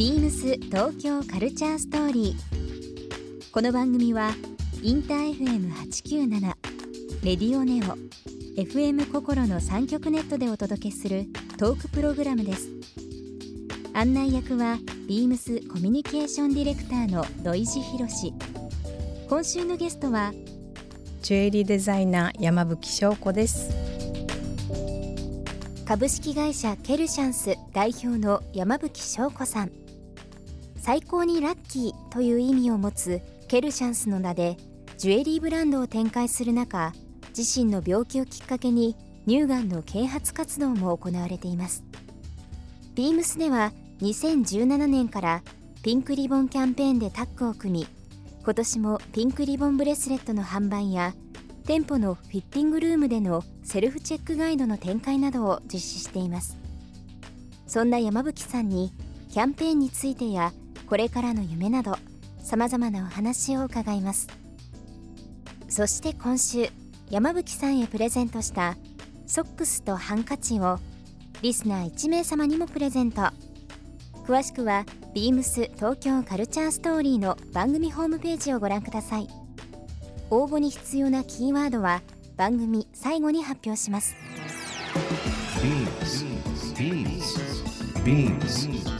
ビームス東京カルチャーストーリー。この番組はインター FM897 レディオネオ FM 心の三極ネットでお届けするトークプログラムです。案内役はビームスコミュニケーションディレクターの土井博志。今週のゲストはジュエリーデザイナー山吹翔子です株式会社ケルシャンス代表の山吹翔子さん最高にラッキーという意味を持つケルシャンスの名でジュエリーブランドを展開する中自身の病気をきっかけに乳がんの啓発活動も行われています。ビームスでは2017年からピンクリボンキャンペーンでタッグを組み今年もピンクリボンブレスレットの販売や店舗のフィッティングルームでのセルフチェックガイドの展開などを実施しています。そんな山吹さんにキャンペーンについてやこれからの夢などさまざまなお話を伺います。そして今週山吹さんへプレゼントしたソックスとハンカチをリスナー1名様にもプレゼント。詳しくはビームス東京カルチャーストーリーの番組ホームページをご覧ください。応募に必要なキーワードは番組最後に発表します。ビーム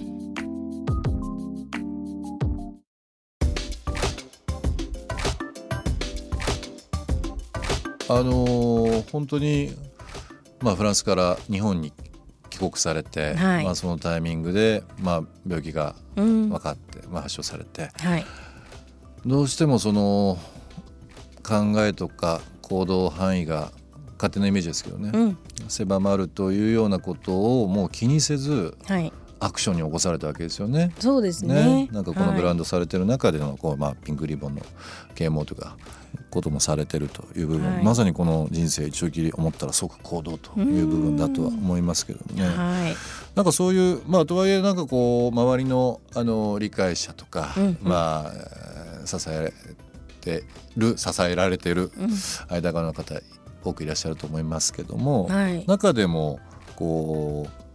あのー、本当に、まあ、フランスから日本に国されて、はい、まあ、そのタイミングで、まあ、病気が分かって、うん、まあ、発症されて、はい、どうしてもその考えとか行動範囲が勝手なイメージですけどね、うん、狭まるというようなことをもう気にせず、はい、アクションに起こされたわけですよね。そうですね、ね、なんかこのブランドされてる中でのこう、まあ、ピンクリボンの啓蒙とかこともされてるという部分、はい、まさにこの人生一度きり思ったら即行動という部分だとは思いますけどね。はい、なんかそういうまあとはいえなんかこう周りのあの理解者とか、うん。うん、まあ支えてる支えられてる間側の方多くいらっしゃると思いますけども、はい、中でもこう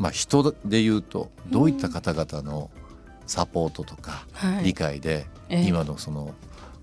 まあ人で言うとどういった方々のサポートとか理解で、今のその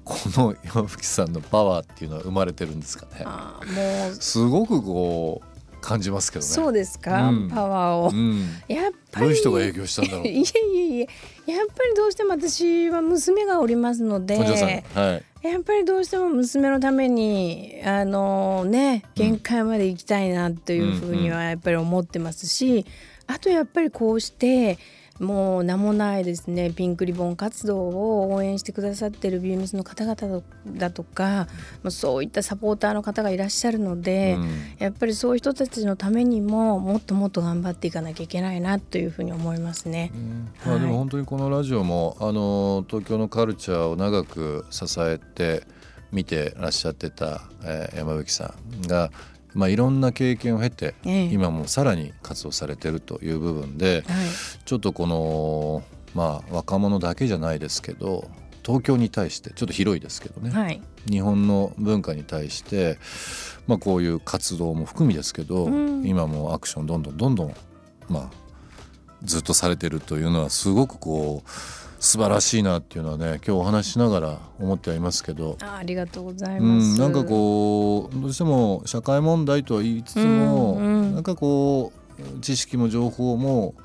この山吹さんのパワーっていうのは生まれてるんですかね。もう。すごくこう感じますけどね。そうですか、うん、パワーを、うん、やっぱりどういう人が影響したんだろう。いえいえいえ、やっぱりどうしても私は娘がおりますので、はい、やっぱりどうしても娘のためにあのね限界まで行きたいなというふうにはやっぱり思ってますし、あとやっぱりこうして。もう名もないですねピンクリボン活動を応援してくださってるビームスの方々だとか、うん、そういったサポーターの方がいらっしゃるので、うん、やっぱりそういう人たちのためにももっともっと頑張っていかなきゃいけないなというふうに思いますね。うん。はい、まあ、でも本当にこのラジオもあの東京のカルチャーを長く支えて見てらっしゃってた、えー、山吹さんがまあ、いろんな経験を経て、ええ、今もさらに活動されてるという部分で、はい、ちょっとこの、まあ、若者だけじゃないですけど東京に対してちょっと広いですけどね、はい、日本の文化に対して、まあ、こういう活動も含みですけど、うん、今もアクションどんどんどんどん、まあ、ずっとされてるというのはすごくこう素晴らしいなっていうのはね今日お話ししながら思ってはいますけど。あありがとうございます、うん、なんかこうどうしても社会問題とは言いつつも、うんうん、なんかこう知識も情報も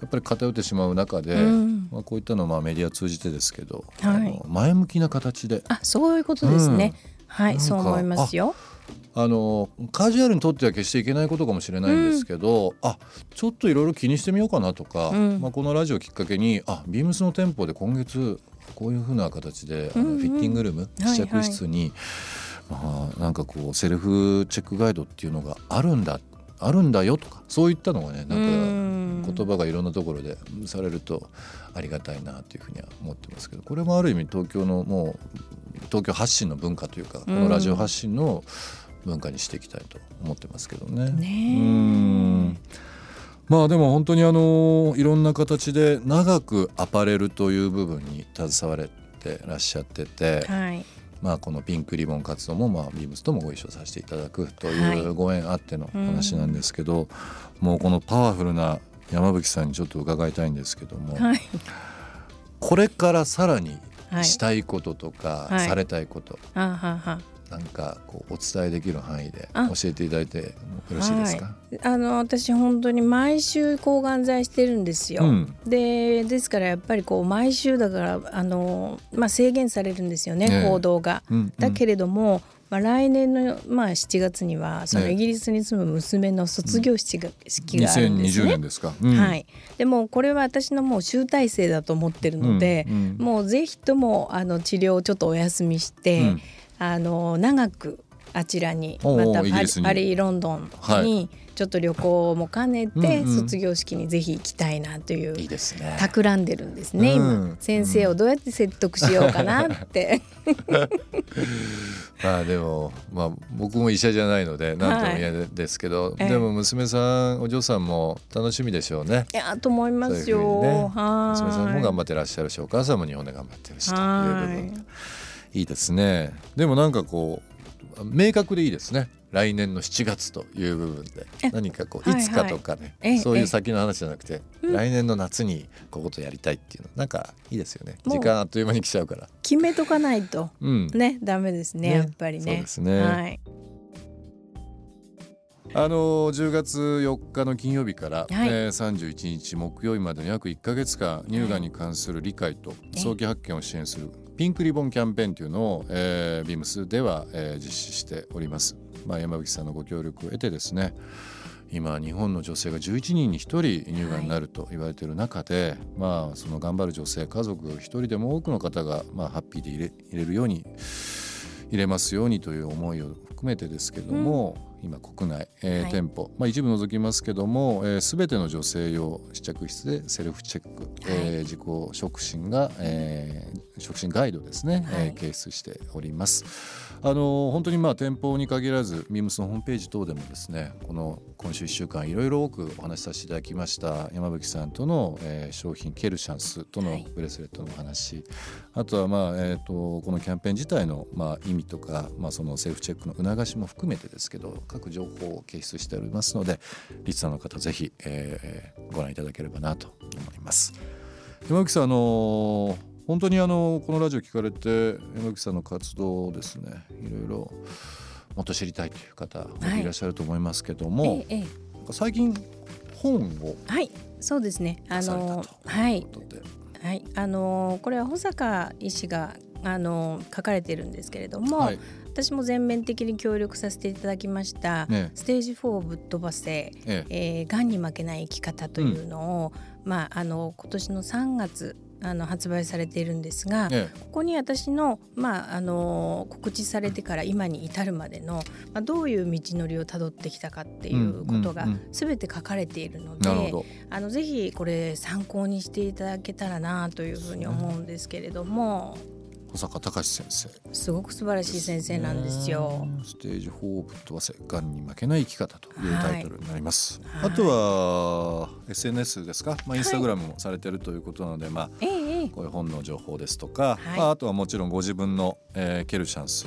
やっぱり偏ってしまう中で、うん、まあ、こういったのはまあメディア通じてですけど、はい、前向きな形で。あそういうことですね、うん、はいそう思いますよ。あのカジュアルにとっては決していけないことかもしれないんですけど、うん、あちょっといろいろ気にしてみようかなとか、うん、まあ、このラジオきっかけにあビームスの店舗で今月こういうふうな形で、あのフィッティングルーム試着室に、はいはい、まあ、なんかこうセルフチェックガイドっていうのがあるんだあるんだよとかそういったのがねなんか言葉がいろんなところでされるとありがたいなというふうには思ってますけどこれもある意味東京のもう東京発信の文化というかこのラジオ発信の文化にしていきたいと思ってますけどね。ねまあでも本当にあのいろんな形で長くアパレルという部分に携われてらっしゃってて、はい、まあこのピンクリボン活動もまあビームスともご一緒させていただくというご縁あっての話なんですけど、もうこのパワフルな山吹さんにちょっと伺いたいんですけども、はい、これからさらにしたいこととか、されたいこと、なんかこうお伝えできる範囲で教えていただいてよろしいですか、はい、あの私本当に毎週抗がん剤してるんですよ、うん、でですからやっぱりこう毎週だからあの、まあ、制限されるんですよね、ね行動が、うんうん、だけれどもまあ、来年の、まあ、7月にはそのイギリスに住む娘の卒業式が,、式があるんですね。2020年ですか、うん、はい、でもこれは私のもう集大成だと思ってるので、うんうん、もうぜひともあの治療をちょっとお休みして、うん、あの長くあちらにまたパリロンドンにちょっと旅行も兼ねて卒業式にぜひ行きたいなという、企んでるんですね、今先生をどうやって説得しようかなって。まあでも、まあ、僕も医者じゃないので何とも言えないですけど、はい、でも娘さんお嬢さんも楽しみでしょうね。いやと思いますよ。ううね、娘さんも頑張ってらっしゃるしお母さんも日本で頑張ってるしという部分。いいですね。でもなんかこう明確でいいですね来年の7月という部分で何かこういつかとかね、はいはい、そういう先の話じゃなくて、来年の夏にこことやりたいっていうのなんかいいですよね。時間あっという間に来ちゃうから。決めとかないと、うん、ねダメですねやっぱりね。そうですね、はい。あの10月4日の金曜日から、はい、えー、31日木曜日までの約1か月間乳がんに関する理解と早期発見を支援するピンクリボンキャンペーンというのを、えー、ビームスでは、えー、実施しております、まあ、山口さんのご協力を得てですね今日本の女性が11人に1人乳がんになると言われている中で、はい、まあその頑張る女性家族1人でも多くの方が、まあ、ハッピーで入れ入れるように入れますようにという思いを含めてですけども、うん今国内、えー、はい、店舗、まあ、一部除きますけども、えー、全ての女性用試着室でセルフチェック、はい、えー、自己触診が、えー、触診ガイドですね、はい、えー、掲出しております。あの本当にまあ店舗に限らずミームスのホームページ等でもですねこの今週1週間いろいろ多くお話しさせていただきました山吹さんとの、えー、商品ケルシャンスとのブレスレットのお話、はい、あとはまあ、えーと、このキャンペーン自体のまあ意味とか、まあ、そのセルフチェックの促しも含めてですけど各情報を掲出しておりますのでリスナーの方ぜひ、えー、ご覧いただければなと思います。山吹さんあのー本当にあのこのラジオ聞かれて山口さんの活動をですねいろいろもっと知りたいという方いらっしゃると思いますけども、はい。ええ、最近本をはいそうですね。あのはい。はい。あのこれは保坂医師があの書かれているんですけれども、はい、私も全面的に協力させていただきました「ね、ステージ4ぶっ飛ばせ、ええ。えー、がんに負けない生き方」というのを、うん、まあ、あの今年の3月あの発売されているんですが、ええ、ここに私の,、まあ、あの告知されてから今に至るまでの、まあ、どういう道のりをたどってきたかっていうことが全て書かれているので、うんうん、あのぜひこれ参考にしていただけたらなというふうに思うんですけれども。小坂隆先生。すごく素晴らしい先生なんですよ。ステージ4ぶっ飛ばせがんに負けない生き方というタイトルになります。はい、あとは SNS ですか、まあインスタグラムもされてるということなので、はい、まあ、ええ、こういう本の情報ですとか、はい、まああとはもちろんご自分の、えー、ケルシャンス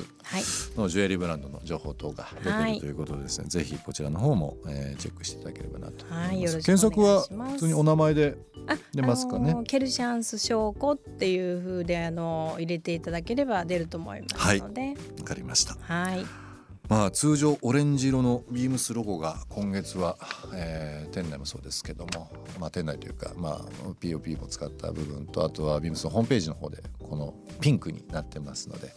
のジュエリーブランドの情報等が出ているということでですね、ぜひこちらの方も、えー、チェックしていただければなと思います。検索は普通にお名前で出ますかね？ケルシャンス証拠っていうふうであの入れていただければ出ると思いますので。わ、はい、かりました。はい。まあ通常オレンジ色のビームスロゴが今月は、えー、店内もそうですけども、まあ、店内というか、まあ、POP も使った部分とあとはビームスのホームページの方でこのピンクになってますので、ね、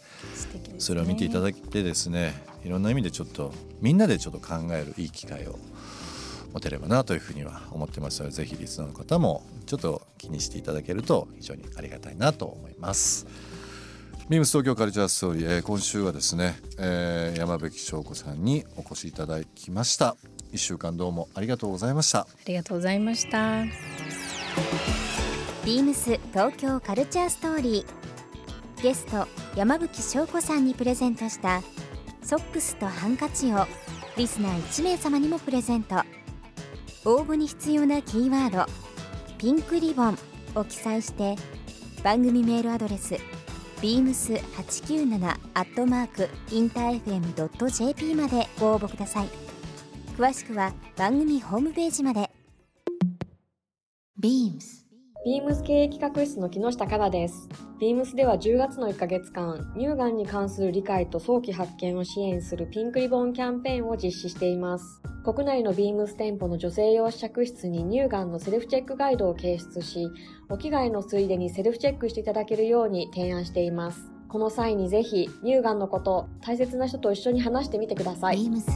それを見ていただいてですねいろんな意味でちょっとみんなでちょっと考えるいい機会を持てればなというふうには思ってますのでぜひリスナーの方もちょっと気にしていただけると非常にありがたいなと思います。ビームス東京カルチャーストーリー、えー、今週はですね、えー、山吹翔子さんにお越しいただきました。一週間どうもありがとうございました。ありがとうございました。ビームス東京カルチャーストーリー。ゲスト山吹翔子さんにプレゼントしたソックスとハンカチをリスナー1名様にもプレゼント。応募に必要なキーワード「ピンクリボン」を記載して番組メールアドレス beams897 アットマークインター FM.jp までご応募ください詳しくは番組ホームページまで beams ビームス経営企画室の木下香です。ビームスでは10月の1ヶ月間、乳がんに関する理解と早期発見を支援するピンクリボンキャンペーンを実施しています。国内のビームス店舗の女性用試着室に乳がんのセルフチェックガイドを掲出し、お着替えのついでにセルフチェックしていただけるように提案しています。この際にぜひ、乳がんのこと、大切な人と一緒に話してみてください。ビームス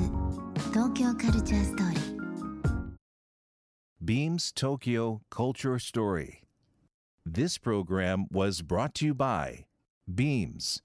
東京カルチャーストーリー Beams Tokyo Culture Story. This program was brought to you by Beams.